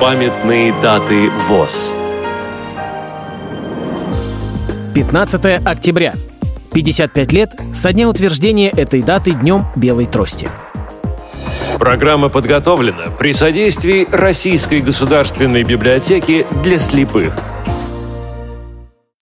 Памятные даты ВОЗ 15 октября. 55 лет со дня утверждения этой даты Днем Белой Трости. Программа подготовлена при содействии Российской государственной библиотеки для слепых –